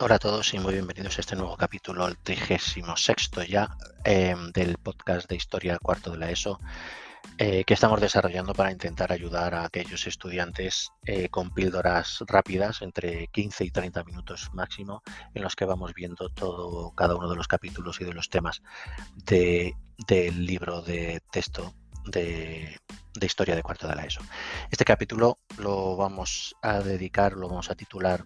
Hola a todos y muy bienvenidos a este nuevo capítulo, el 36 ya em, del podcast de Historia Cuarto de la ESO, eh, que estamos desarrollando para intentar ayudar a aquellos estudiantes eh, con píldoras rápidas, entre 15 y 30 minutos máximo, en los que vamos viendo todo, cada uno de los capítulos y de los temas de, del libro de texto de Historia de Cuarto de la ESO. Este capítulo lo vamos a dedicar, lo vamos a titular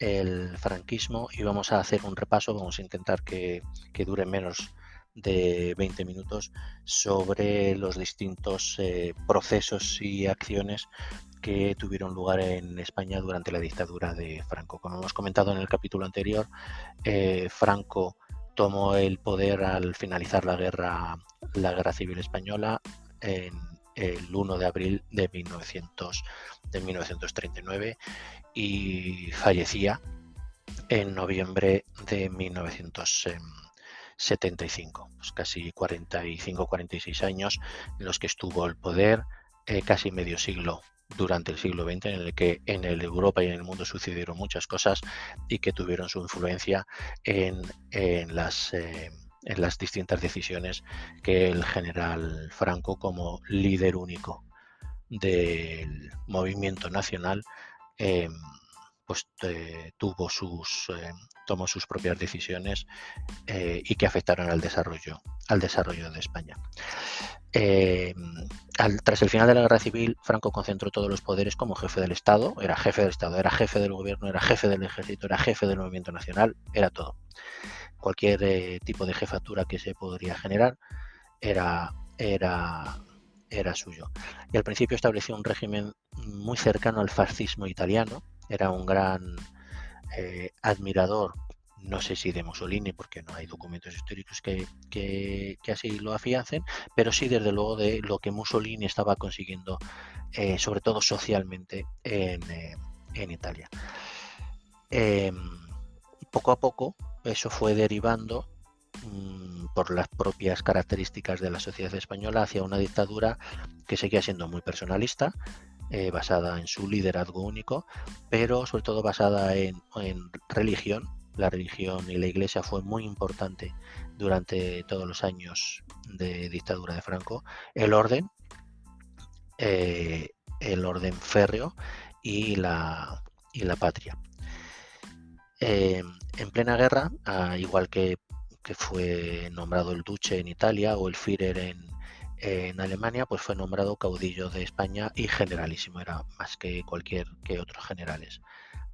el franquismo y vamos a hacer un repaso, vamos a intentar que, dure menos de 20 minutos sobre los distintos eh, procesos y acciones que tuvieron lugar en España durante la dictadura de Franco. Como hemos comentado en el capítulo anterior, eh, Franco tomó el poder al finalizar la guerra, la guerra civil española en el 1 de abril de, 1900, de 1939 y fallecía en noviembre de 1975, pues casi 45-46 años en los que estuvo el poder, eh, casi medio siglo durante el siglo XX en el que en el Europa y en el mundo sucedieron muchas cosas y que tuvieron su influencia en, las, eh, en las distintas decisiones que el general Franco como líder único del movimiento nacional Em, pues eh, tuvo sus em, tomó sus propias decisiones eh, y que afectaron al desarrollo al desarrollo de España. Em, tras el final de la guerra civil, Franco concentró todos los poderes como jefe del Estado, era jefe del Estado, era jefe del gobierno, era jefe del ejército, era jefe del movimiento nacional, era todo. Cualquier eh, tipo de jefatura que se podría generar era, era era suyo. Y al principio estableció un régimen muy cercano al fascismo italiano. Era un gran eh, admirador, no sé si de Mussolini, porque no hay documentos históricos que, así lo afiancen, pero sí desde luego de lo que Mussolini estaba consiguiendo, eh, sobre todo socialmente, en, en Italia. Em, poco a poco eso fue derivando Mm, por las propias características de la sociedad española hacia una dictadura que seguía siendo muy personalista, eh, basada en su liderazgo único, pero sobre todo basada en, religión. La religión y la iglesia fue muy importante durante todos los años de dictadura de Franco. El orden, eh, el orden férreo y la, y la patria. Eh, en plena guerra, igual que fue nombrado el duce en Italia o el Führer en, Alemania, pues fue nombrado caudillo de España y generalísimo, era más que cualquier que otros generales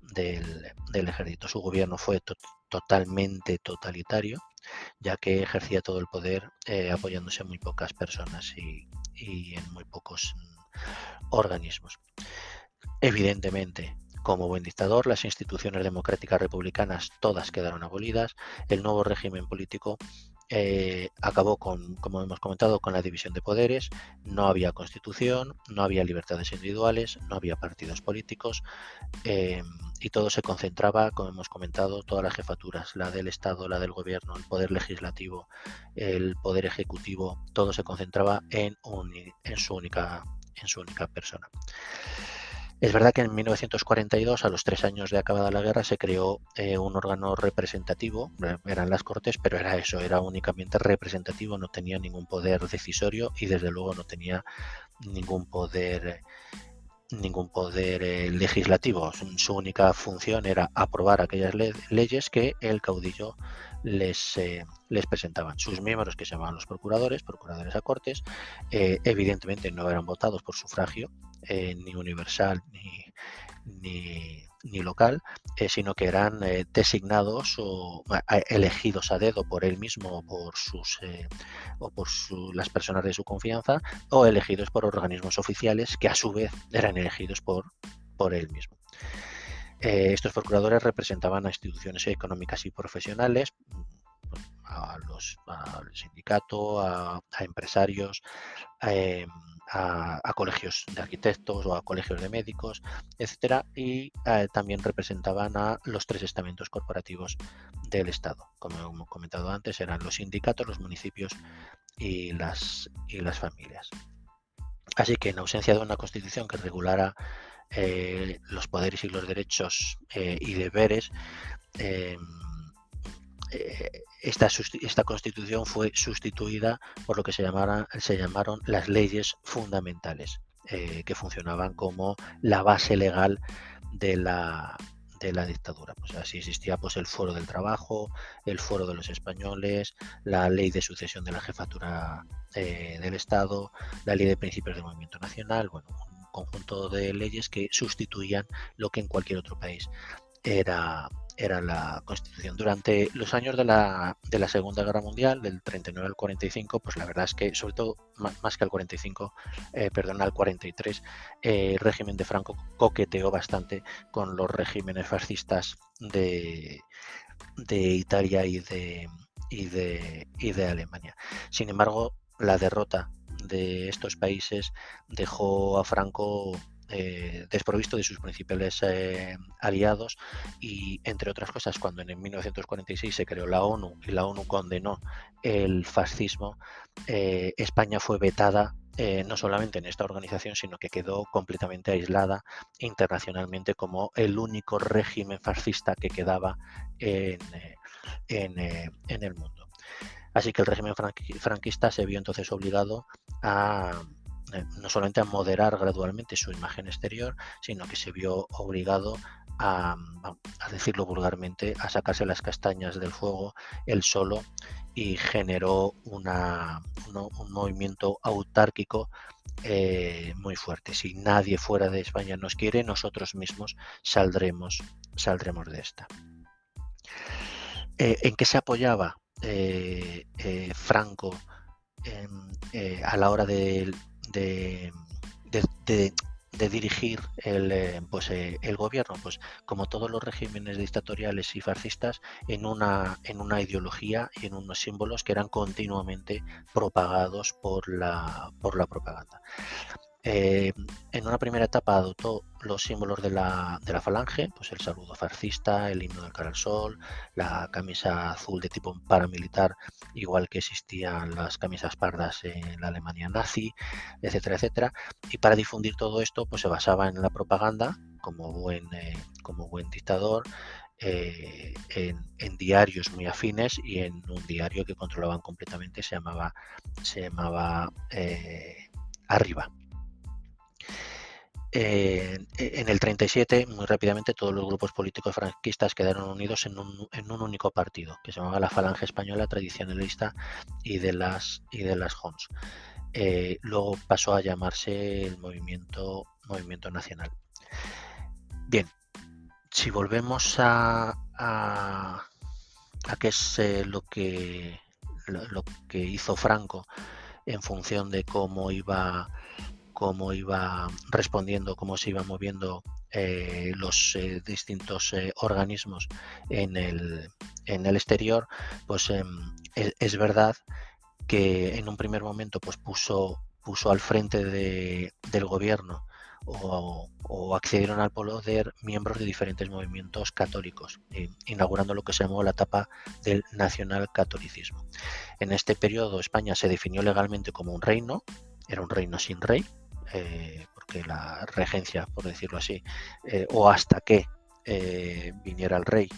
del, ejército. Su gobierno fue totalmente totalitario, ya que ejercía todo el poder eh, apoyándose en muy pocas personas y, y en muy pocos mm, organismos. Evidentemente, como buen dictador, las instituciones democráticas republicanas todas quedaron abolidas, el nuevo régimen político eh, acabó con, como hemos comentado, con la división de poderes, no había constitución, no había libertades individuales, no había partidos políticos eh, y todo se concentraba, como hemos comentado, todas las jefaturas, la del Estado, la del gobierno, el poder legislativo, el poder ejecutivo, todo se concentraba en, única, en su única persona. Es verdad que en 1942, a los tres años de acabada la guerra, se creó eh, un órgano representativo, eh, eran las Cortes, pero era eso, era únicamente representativo, no tenía ningún poder decisorio y desde luego no tenía ningún poder ningún poder eh, legislativo. Su única función era aprobar aquellas leyes que el caudillo les, les presentaban. Sus miembros, que se llamaban los procuradores, procuradores a cortes, evidentemente no eran votados por sufragio, eh, ni universal ni, ni, local, eh, sino que eran eh, designados o elegidos a dedo por él mismo o por sus o por las personas de su confianza o elegidos por organismos oficiales que a su vez eran elegidos por, por él mismo. estos procuradores representaban a instituciones económicas y profesionales, a los, al sindicato, a, empresarios, a, colegios de arquitectos o a colegios de médicos, etcétera, y eh, también representaban a los tres estamentos corporativos del Estado. Como hemos comentado antes, eran los sindicatos, los municipios y las, y las familias. Así que en ausencia de una constitución que regulara eh, los poderes y los derechos eh, y deberes, em, esta, esta, constitución fue sustituida por lo que se, se llamaron las leyes fundamentales, que funcionaban como la base legal de la, de la dictadura. Pues así existía pues el foro del trabajo, el foro de los españoles, la ley de sucesión de la jefatura eh, del Estado, la ley de principios del movimiento nacional, bueno, un conjunto de leyes que sustituían lo que en cualquier otro país era era la Constitución. Durante los años de la, de la Segunda Guerra Mundial, del 39 al 45, pues la verdad es que, sobre todo más, que al 45, eh, perdón, al 43, eh, el régimen de Franco coqueteó bastante con los regímenes fascistas de, de Italia y de, y, de, y de Alemania. Sin embargo, la derrota de estos países dejó a Franco eh, desprovisto de sus principales eh, aliados y entre otras cosas cuando en 1946 se creó la ONU y la ONU condenó el fascismo eh, España fue vetada no solamente en esta organización sino que quedó completamente aislada internacionalmente como el único régimen fascista que quedaba en, en el mundo. Así que el régimen franquista se vio entonces obligado a eh, no solamente a moderar gradualmente su imagen exterior, sino que se vio obligado a, decirlo vulgarmente, a sacarse las castañas del fuego él solo y generó un movimiento autárquico eh, muy fuerte. Si nadie fuera de España nos quiere, nosotros mismos saldremos, saldremos de esta. Eh, ¿En qué se apoyaba Franco a la hora de de, dirigir el, eh, pues, eh, el gobierno, pues como todos los regímenes dictatoriales y fascistas, en una, en una ideología y en unos símbolos que eran continuamente propagados por la, por la propaganda. Eh, en una primera etapa adoptó los símbolos de la, falange, pues el saludo fascista, el himno del cara al sol, la camisa azul de tipo paramilitar, igual que existían las camisas pardas en la Alemania nazi, etcétera, etcétera. Y para difundir todo esto, pues se basaba en la propaganda, como buen, eh, dictador, eh, en, diarios muy afines y en un diario que controlaban completamente, se llamaba Arriba. En el 37, muy rápidamente, todos los grupos políticos franquistas quedaron unidos en un, único partido, que se llamaba la Falange Española Tradicionalista y de las, y de las Hons. Eh, luego pasó a llamarse el Movimiento, Movimiento Nacional. Bien, si volvemos a, a, qué es eh, lo, que, lo que hizo Franco en función de cómo iba cómo iba respondiendo, cómo se iba moviendo eh, los eh, distintos eh, organismos en el, exterior, pues em, es, verdad que en un primer momento pues puso, puso al frente del gobierno o, accedieron al poder miembros de diferentes movimientos católicos, inaugurando lo que se llamó la etapa del nacional catolicismo. En este periodo España se definió legalmente como un reino, era un reino sin rey, eh, porque la regencia, por decirlo así, eh, o hasta que eh, viniera el rey,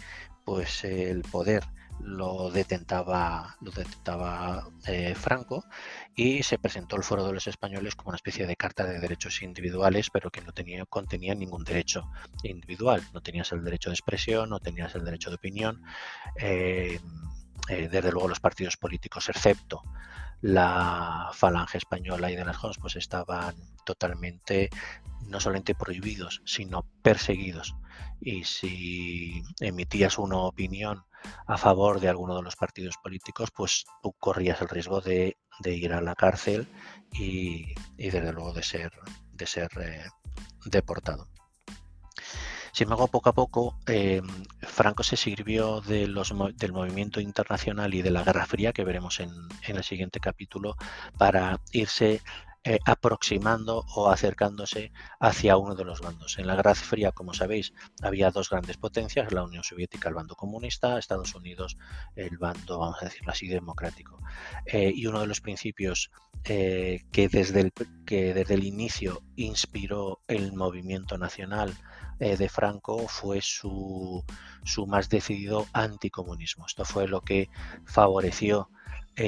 pues el poder lo detentaba, lo detentaba Franco y se presentó el Foro de los Españoles como una especie de carta de derechos individuales, pero que no tenía, contenía ningún derecho individual. No tenías el derecho de expresión, no tenías el derecho de opinión. desde luego los partidos políticos, excepto la falange española y de las Jons pues estaban totalmente no solamente prohibidos, sino perseguidos. Y si emitías una opinión a favor de alguno de los partidos políticos, pues tú corrías el riesgo de, ir a la cárcel y, desde luego de ser, de ser eh, deportado. Sin embargo, poco a poco, em, Franco se sirvió de los, del movimiento internacional y de la Guerra Fría, que veremos en, el siguiente capítulo, para irse eh, aproximando o acercándose hacia uno de los bandos. En la Guerra Fría, como sabéis, había dos grandes potencias, la Unión Soviética, el bando comunista, Estados Unidos, el bando, vamos a decirlo así, democrático. Eh, y uno de los principios eh, que, desde el, que desde el inicio inspiró el movimiento nacional de Franco fue su, su más decidido anticomunismo. Esto fue lo que favoreció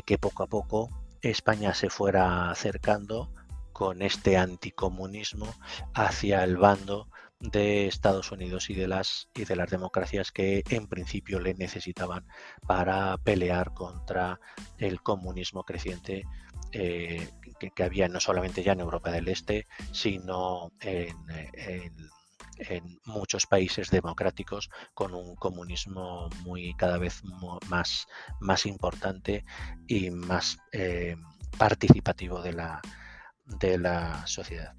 que poco a poco España se fuera acercando con este anticomunismo hacia el bando de Estados Unidos y de las y de las democracias que en principio le necesitaban para pelear contra el comunismo creciente eh, que, había no solamente ya en Europa del Este, sino en, en en muchos países democráticos con un comunismo muy cada vez más, más importante y más eh, participativo de la, de la sociedad.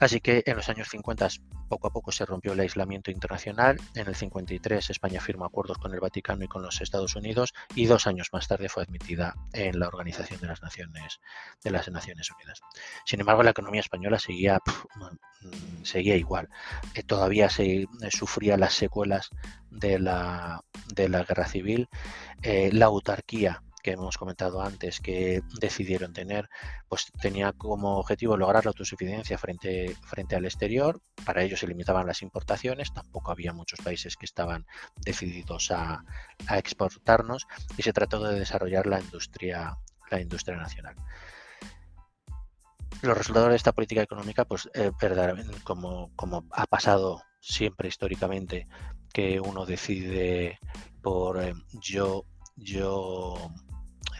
Así que en los años 50 poco a poco se rompió el aislamiento internacional. En el 53 España firmó acuerdos con el Vaticano y con los Estados Unidos y dos años más tarde fue admitida en la Organización de las Naciones, de las Naciones Unidas. Sin embargo, la economía española seguía, mm, seguía igual. Eh, todavía se eh, sufría las secuelas de la, de la guerra civil. Eh, la autarquía que hemos comentado antes que decidieron tener, pues tenía como objetivo lograr la autosuficiencia frente, frente al exterior. Para ello se limitaban las importaciones, tampoco había muchos países que estaban decididos a, exportarnos y se trató de desarrollar la industria, la industria nacional los resultados de esta política económica, pues eh, verdaderamente, como, como ha pasado siempre históricamente, que uno decide por eh, yo, yo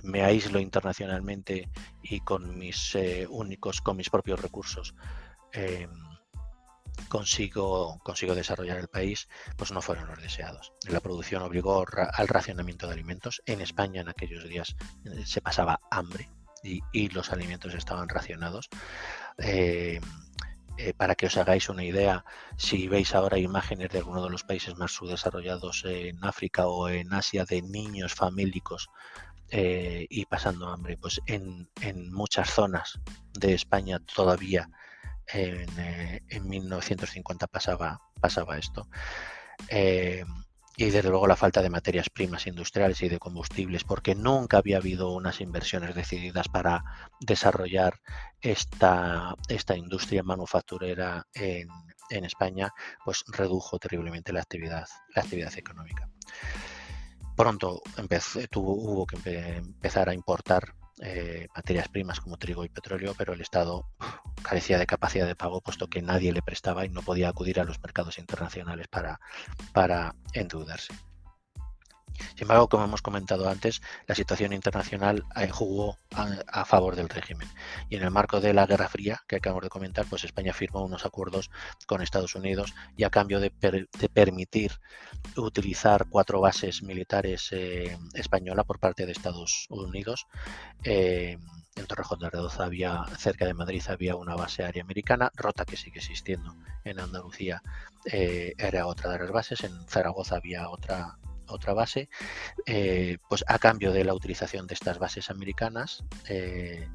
me aíslo internacionalmente y con mis eh, únicos, con mis propios recursos, em, consigo, consigo desarrollar el país, pues no fueron los deseados. La producción obligó al racionamiento de alimentos. En España en aquellos días eh, se pasaba hambre y, los alimentos estaban racionados. Em, eh, para que os hagáis una idea, si veis ahora imágenes de alguno de los países más subdesarrollados en África o en Asia de niños famélicos eh, y pasando hambre. Pues en, muchas zonas de España todavía en, 1950 eh, pasaba, pasaba esto. Eh, y desde luego la falta de materias primas industriales y de combustibles, porque nunca había habido unas inversiones decididas para desarrollar esta, esta industria manufacturera en, en España, pues redujo terriblemente la actividad, la actividad económica pronto tuvo, hubo que empezar a importar eh, materias primas como trigo y petróleo, pero el Estado carecía de capacidad de pago puesto que nadie le prestaba y no podía acudir a los mercados internacionales para, para endeudarse. Sin embargo, como hemos comentado antes, la situación internacional eh, jugó a, favor del régimen. Y en el marco de la Guerra Fría, que acabamos de comentar, pues España firmó unos acuerdos con Estados Unidos y a cambio de, permitir utilizar cuatro bases militares eh, españolas por parte de Estados Unidos, eh, en Torrejón de Ardoza había, cerca de Madrid había una base aérea americana, Rota que sigue existiendo en Andalucía era otra de las bases, en Zaragoza había otra otra base, eh, pues a cambio de la utilización de estas bases americanas, eh,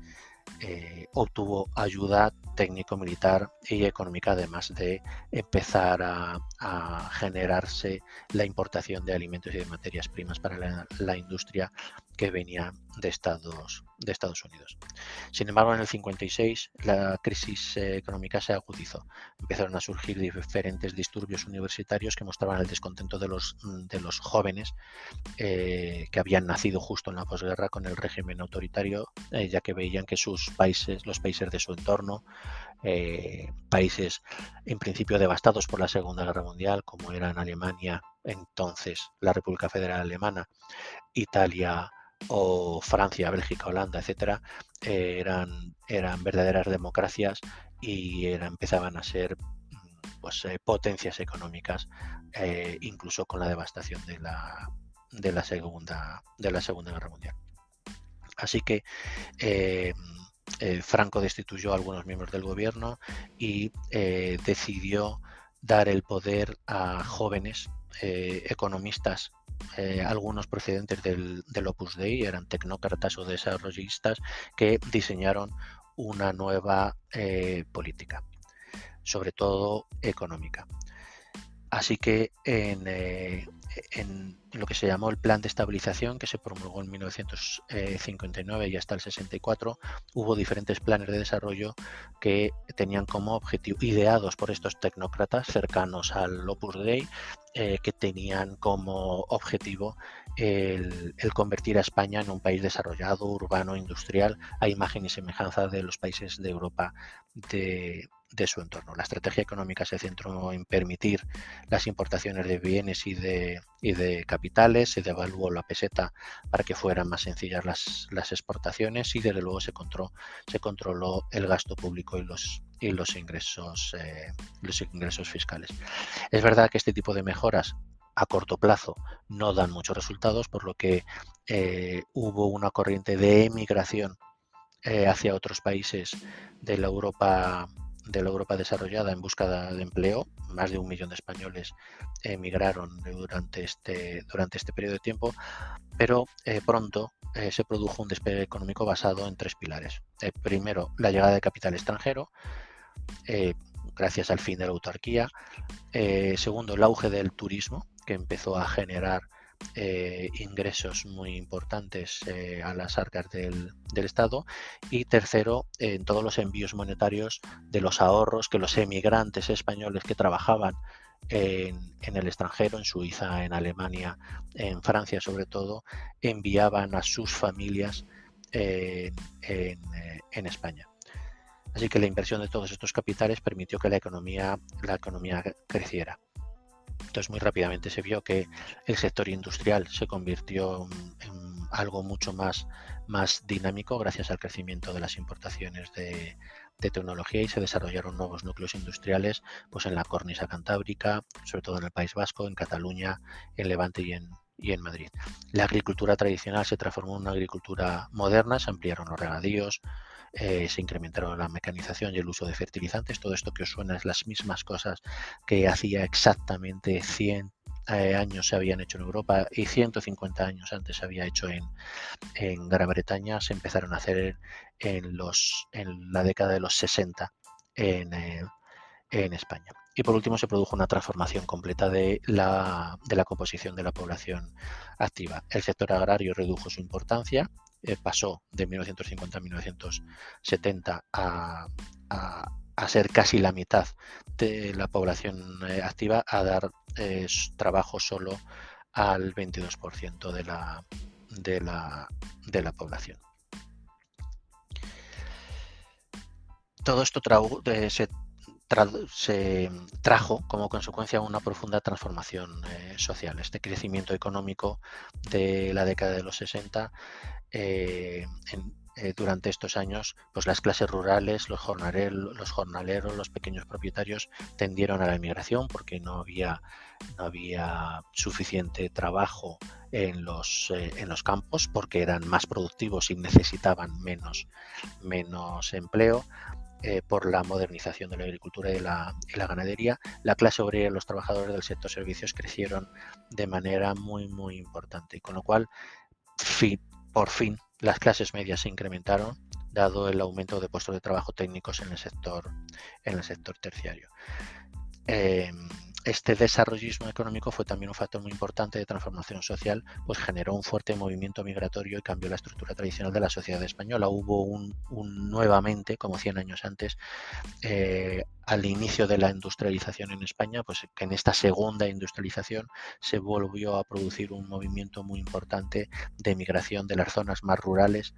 eh, obtuvo ayuda técnico-militar y económica, además de empezar a, generarse la importación de alimentos y de materias primas para la, industria que venía de Estados, de Estados Unidos. Sin embargo, en el 56 la crisis económica se agudizó. Empezaron a surgir diferentes disturbios universitarios que mostraban el descontento de los, de los jóvenes eh, que habían nacido justo en la posguerra con el régimen autoritario, eh, ya que veían que sus países, los países de su entorno, eh, países en principio devastados por la Segunda Guerra Mundial, como eran Alemania, entonces la República Federal Alemana, Italia o Francia, Bélgica, Holanda, etcétera, eh, eran, eran verdaderas democracias y empezaban a ser pues, eh, potencias económicas, incluso con la devastación de la, de la segunda de la Segunda Guerra Mundial. Así que eh, Franco destituyó a algunos miembros del gobierno y eh, decidió dar el poder a jóvenes eh, economistas, algunos procedentes del, Opus Dei, eran tecnócratas o desarrollistas que diseñaron una nueva política, sobre todo económica. Así que en, en, lo que se llamó el Plan de Estabilización, que se promulgó en 1959 y hasta el 64, hubo diferentes planes de desarrollo que tenían como objetivo, ideados por estos tecnócratas cercanos al Opus Dei, eh, que tenían como objetivo el, convertir a España en un país desarrollado, urbano, industrial, a imagen y semejanza de los países de Europa de, su entorno. La estrategia económica se centró en permitir las importaciones de bienes y de, de capitales, se devaluó la peseta para que fueran más sencillas las, exportaciones y desde luego se controló, se controló el gasto público y los, y los ingresos, eh, los ingresos fiscales. Es verdad que este tipo de mejoras a corto plazo no dan muchos resultados, por lo que eh, hubo una corriente de emigración eh, hacia otros países de la Europa de la Europa desarrollada en busca de empleo. Más de un millón de españoles emigraron durante este, durante este periodo de tiempo, pero eh, pronto se produjo un despegue económico basado en tres pilares. primero, la llegada de capital extranjero, gracias al fin de la autarquía. segundo, el auge del turismo, que empezó a generar eh, ingresos muy importantes eh, a las arcas del, Estado y tercero, en todos los envíos monetarios de los ahorros que los emigrantes españoles que trabajaban en, el extranjero, en Suiza, en Alemania, en Francia sobre todo, enviaban a sus familias en, en España. Así que la inversión de todos estos capitales permitió que la economía, la economía creciera. Entonces muy rápidamente se vio que el sector industrial se convirtió en algo mucho más, más dinámico gracias al crecimiento de las importaciones de, tecnología y se desarrollaron nuevos núcleos industriales pues en la cornisa cantábrica, sobre todo en el País Vasco, en Cataluña, en Levante y en, y en Madrid. La agricultura tradicional se transformó en una agricultura moderna, se ampliaron los regadíos, eh, se incrementaron la mecanización y el uso de fertilizantes. Todo esto que os suena es las mismas cosas que hacía exactamente 100 eh, años se habían hecho en Europa y 150 años antes se había hecho en, Gran Bretaña. Se empezaron a hacer en, los, en la década de los 60 en, eh, en España. Y por último se produjo una transformación completa de la, de la composición de la población activa. El sector agrario redujo su importancia, eh, pasó de 1950 a 1970 a, ser casi la mitad de la población eh, activa, a dar eh, trabajo solo al 22% de la, de, la, de la población. Todo esto se se trajo como consecuencia una profunda transformación eh, social. Este crecimiento económico de la década de los 60, eh, eh, durante estos años, pues las clases rurales, los jornaleros, los pequeños propietarios tendieron a la inmigración porque no había, suficiente trabajo en los, campos porque eran más productivos y necesitaban menos empleo. Eh, por la modernización de la agricultura y la, ganadería, la clase obrera y los trabajadores del sector servicios crecieron de manera muy, muy importante. Y con lo cual, por fin, las clases medias se incrementaron, dado el aumento de puestos de trabajo técnicos en el sector, en el sector terciario. Em, este desarrollismo económico fue también un factor muy importante de transformación social, pues generó un fuerte movimiento migratorio y cambió la estructura tradicional de la sociedad española. Hubo un, nuevamente, como 100 años antes, eh, al inicio de la industrialización en España, pues en esta segunda industrialización se volvió a producir un movimiento muy importante de migración de las zonas más rurales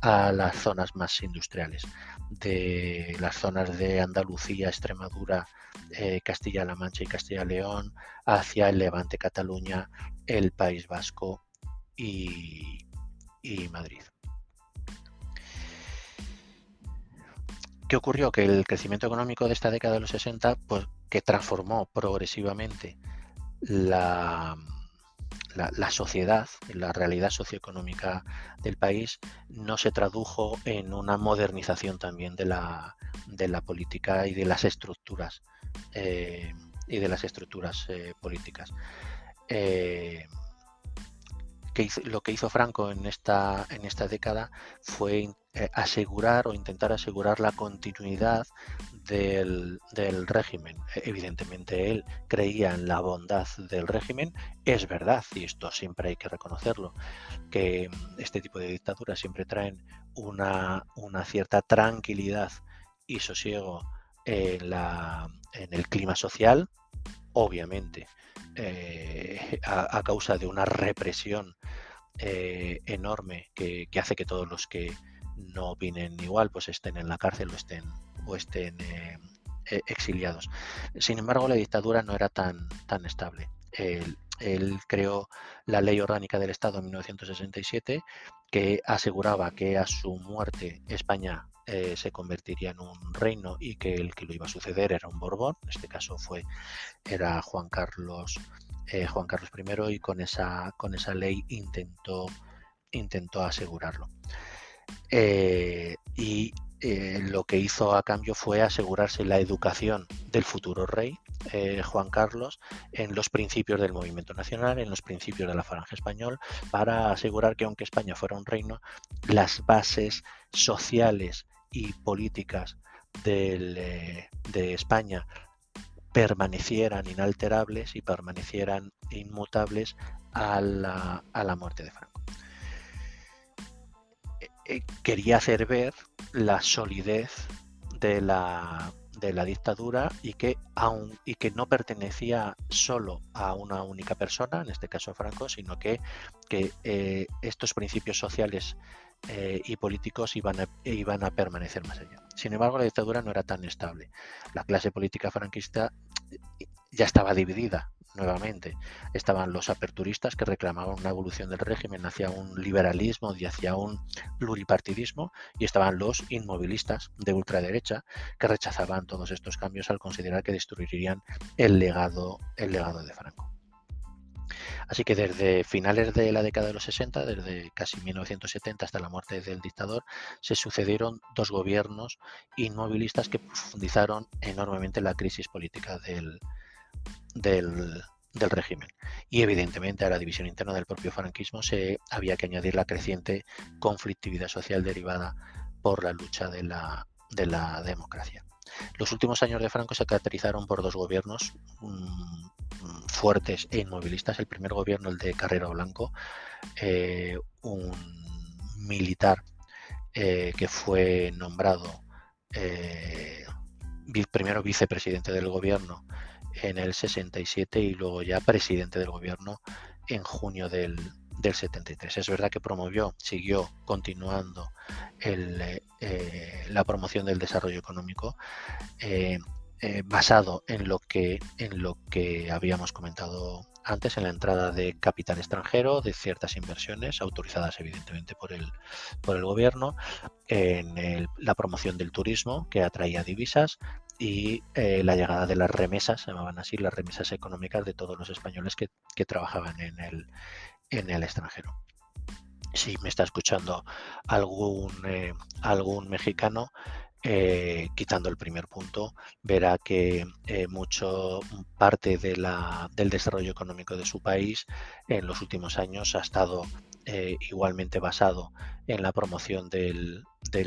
a las zonas más industriales, de las zonas de Andalucía, Extremadura, eh, Castilla-La Mancha y Castilla-León, hacia el Levante, Cataluña, el País Vasco y, Madrid. ¿Qué ocurrió? Que el crecimiento económico de esta década de los 60, pues que transformó progresivamente la, sociedad, la realidad socioeconómica del país, no se tradujo en una modernización también de la, de la política y de las estructuras eh, y de las estructuras eh, políticas. Eh, lo que hizo Franco en esta, en esta década fue eh, asegurar o intentar asegurar la continuidad del, régimen. Evidentemente él creía en la bondad del régimen. Es verdad, y esto siempre hay que reconocerlo, que este tipo de dictaduras siempre traen una, una cierta tranquilidad y sosiego en, la, en el clima social, obviamente, eh, a, causa de una represión eh, enorme que, hace que todos los que no opinen igual pues estén en la cárcel o estén, eh, exiliados. Sin embargo, la dictadura no era tan, tan estable. Él, él, creó la Ley Orgánica del Estado en 1967 que aseguraba que a su muerte España eh, se convertiría en un reino y que el que lo iba a suceder era un Borbón, en este caso fue era Juan Carlos eh, Juan Carlos I y con esa con esa ley intentó intentó asegurarlo. Eh, y lo que hizo a cambio fue asegurarse la educación del futuro rey, Juan Carlos, en los principios del movimiento nacional, en los principios de la falange español, para asegurar que aunque España fuera un reino, las bases sociales y políticas eh, de España permanecieran inalterables y permanecieran inmutables a la, a la muerte de Franco. Eh, eh, quería hacer ver la solidez de la, de la dictadura y que, aun, y que no pertenecía solo a una única persona, en este caso Franco, sino que, que estos principios sociales eh, y políticos iban a, iban a permanecer más allá. Sin embargo, la dictadura no era tan estable. La clase política franquista ya estaba dividida nuevamente. Estaban los aperturistas que reclamaban una evolución del régimen hacia un liberalismo y hacia un pluripartidismo y estaban los inmovilistas de ultraderecha que rechazaban todos estos cambios al considerar que destruirían el legado, el legado de Franco. Así que desde finales de la década de los 60, desde casi 1970 hasta la muerte del dictador, se sucedieron dos gobiernos inmovilistas que profundizaron enormemente la crisis política del, del, régimen. Y evidentemente a la división interna del propio franquismo se había que añadir la creciente conflictividad social derivada por la lucha de la, de la democracia. Los últimos años de Franco se caracterizaron por dos gobiernos fuertes e inmovilistas. El primer gobierno, el de Carrera Blanco, eh, un militar eh, que fue nombrado eh, primero vicepresidente del gobierno en el 67 y luego ya presidente del gobierno en junio del, del 73. Es verdad que promovió, siguió continuando el, la promoción del desarrollo económico eh, basado en lo que en lo que habíamos comentado antes en la entrada de capital extranjero de ciertas inversiones autorizadas evidentemente por el por el gobierno en la promoción del turismo que atraía divisas y eh, la llegada de las remesas se llamaban así las remesas económicas de todos los españoles que, trabajaban en el en el extranjero. Si me está escuchando algún eh, algún mexicano eh, quitando el primer punto, verá que eh, mucho parte de la, del desarrollo económico de su país en los últimos años ha estado eh, igualmente basado en la promoción del,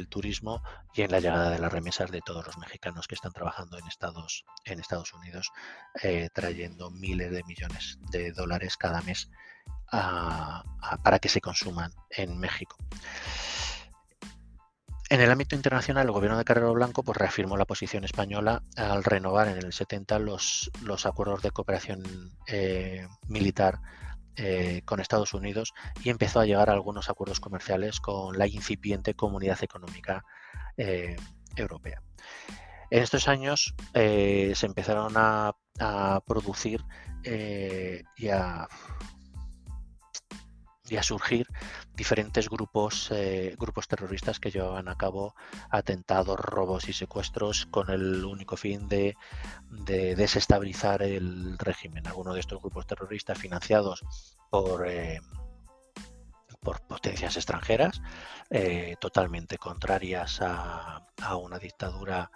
turismo y en la llegada de las remesas de todos los mexicanos que están trabajando en Estados Unidos, trayendo miles de millones de dólares cada mes para que se consuman en México. En el ámbito internacional, el gobierno de Carrero Blanco pues, reafirmó la posición española al renovar en el 70 los, acuerdos de cooperación eh, militar eh, con Estados Unidos y empezó a llegar a algunos acuerdos comerciales con la incipiente comunidad económica eh, europea. En estos años se empezaron a producir y a y a surgir diferentes grupos, eh, grupos terroristas que llevaban a cabo atentados, robos y secuestros con el único fin de, desestabilizar el régimen. Algunos de estos grupos terroristas financiados por, eh, por potencias extranjeras, eh, totalmente contrarias a, a una dictadura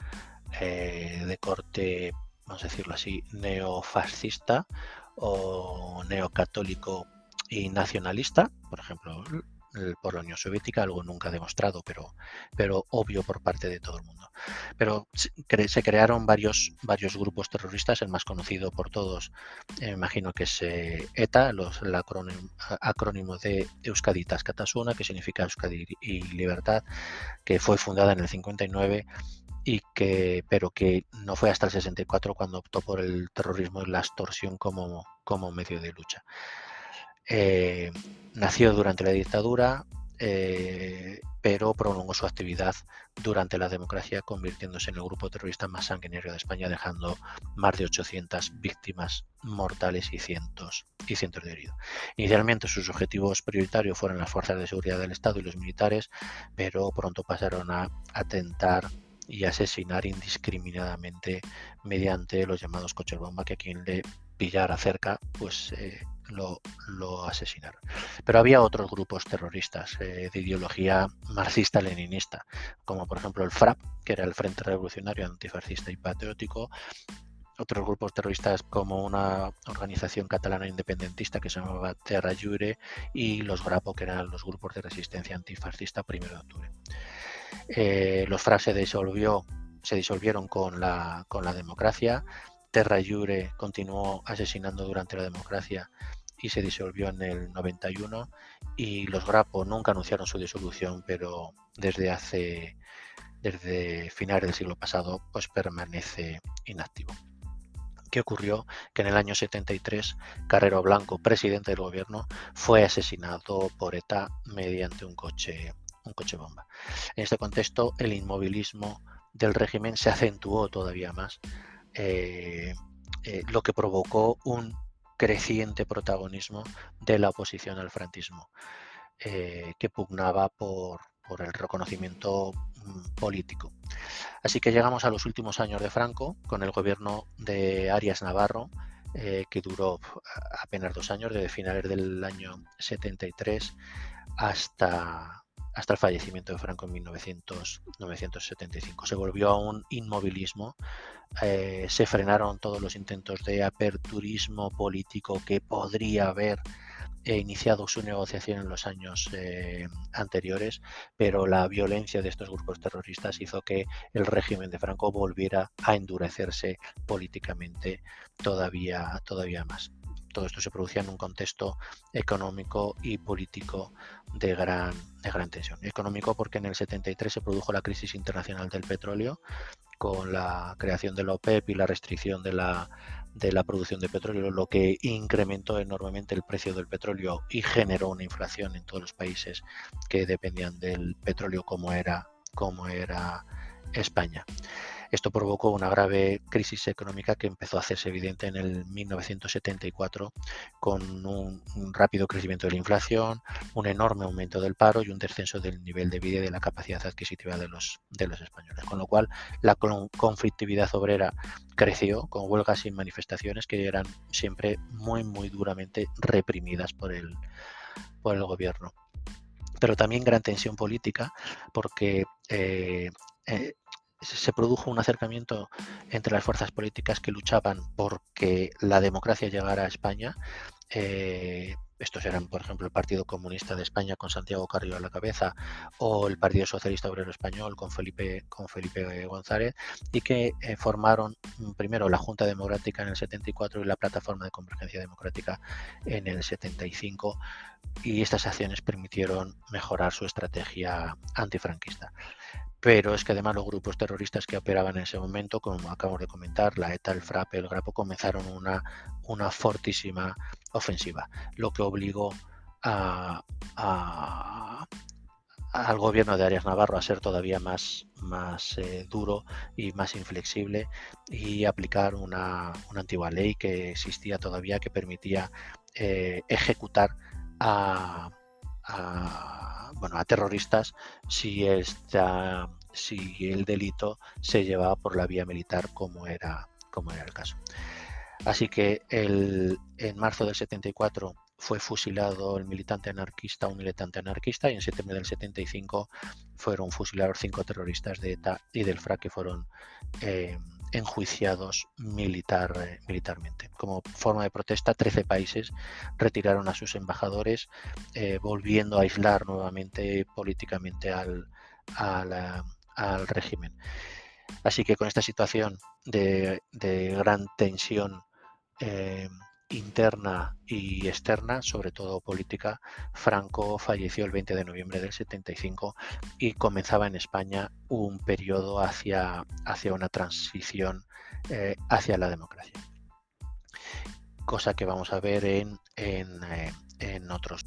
de corte, vamos a decirlo así, neofascista o neocatólico y nacionalista, por ejemplo, por la Unión Soviética, algo nunca demostrado, pero, pero obvio por parte de todo el mundo. Pero se crearon varios, varios grupos terroristas, el más conocido por todos, me imagino que es ETA, el acrónimo, de Euskaditas Katasuna, que significa Euskadi y Libertad, que fue fundada en el 59 y que, pero que no fue hasta el 64 cuando optó por el terrorismo y la extorsión como, como medio de lucha. Eh, nació durante la dictadura, eh, pero prolongó su actividad durante la democracia, convirtiéndose en el grupo terrorista más sanguinario de España, dejando más de 800 víctimas mortales y cientos, y cientos de heridos. Inicialmente sus objetivos prioritarios fueron las fuerzas de seguridad del Estado y los militares, pero pronto pasaron a atentar y asesinar indiscriminadamente mediante los llamados coches bomba que a quien le pillara cerca pues eh, lo, asesinaron. Pero había otros grupos terroristas eh, de ideología marxista-leninista, como por ejemplo el FRAP, que era el Frente Revolucionario Antifascista y Patriótico, otros grupos terroristas como una organización catalana independentista que se llamaba Terra Jure y los Grapo, que eran los grupos de resistencia antifascista primero de octubre. Eh, los FRA se disolvió, se disolvieron con la democracia, Terra Jure continuó asesinando durante la democracia y se disolvió en el 91 y los Grapo nunca anunciaron su disolución, pero desde hace desde finales del siglo pasado pues permanece inactivo. ¿Qué ocurrió? Que en el año 73 Carrero Blanco, presidente del gobierno, fue asesinado por ETA mediante un coche, un coche bomba. En este contexto, el inmovilismo del régimen se acentuó todavía más, eh, eh, lo que provocó un creciente protagonismo de la oposición al franquismo, eh, que pugnaba por, por el reconocimiento mm, político. Así que llegamos a los últimos años de Franco con el gobierno de Arias Navarro, que duró apenas dos años, desde finales del año 73 hasta, hasta el fallecimiento de Franco en 1975. Se volvió a un inmovilismo, eh, se frenaron todos los intentos de aperturismo político que podría haber eh, iniciado su negociación en los años eh, anteriores, pero la violencia de estos grupos terroristas hizo que el régimen de Franco volviera a endurecerse políticamente todavía, todavía más todo esto se producía en un contexto económico y político de gran, de gran tensión. Económico porque en el 73 se produjo la crisis internacional del petróleo con la creación de la OPEP y la restricción de la, de la producción de petróleo, lo que incrementó enormemente el precio del petróleo y generó una inflación en todos los países que dependían del petróleo como era, como era España. Esto provocó una grave crisis económica que empezó a hacerse evidente en el 1974 con un, rápido crecimiento de la inflación, un enorme aumento del paro y un descenso del nivel de vida y de la capacidad adquisitiva de los, de los españoles. Con lo cual la conflictividad obrera creció con huelgas y manifestaciones que eran siempre muy, muy duramente reprimidas por el, por el gobierno pero también gran tensión política porque eh, eh, se produjo un acercamiento entre las fuerzas políticas que luchaban porque la democracia llegara a España. Eh, estos eran, por ejemplo, el Partido Comunista de España con Santiago Carrillo a la cabeza o el Partido Socialista Obrero Español con Felipe, con Felipe González y que eh, formaron mm, primero la Junta Democrática en el 74 y la Plataforma de Convergencia Democrática en el 75 y estas acciones permitieron mejorar su estrategia antifranquista pero es que además los grupos terroristas que operaban en ese momento, como acabamos de comentar, la ETA, el FRAP, el GRAPO, comenzaron una, una fortísima ofensiva, lo que obligó a, al gobierno de Arias Navarro a ser todavía más, más eh, duro y más inflexible y aplicar una, una, antigua ley que existía todavía que permitía eh, ejecutar a bueno, a terroristas si, esta, si el delito se llevaba por la vía militar como era, como era el caso. Así que el, en marzo del 74 fue fusilado el militante anarquista, un militante anarquista, y en septiembre del 75 fueron fusilados cinco terroristas de ETA y del FRA que fueron eh, enjuiciados militar, eh, militarmente. Como forma de protesta, 13 países retiraron a sus embajadores, eh, volviendo a aislar nuevamente políticamente al, al, régimen. Así que con esta situación de, gran tensión interna y externa, sobre todo política, Franco falleció el 20 de noviembre del 75 y comenzaba en España un periodo hacia, hacia una transición eh, hacia la democracia. Cosa que vamos a ver en, en, eh, en otros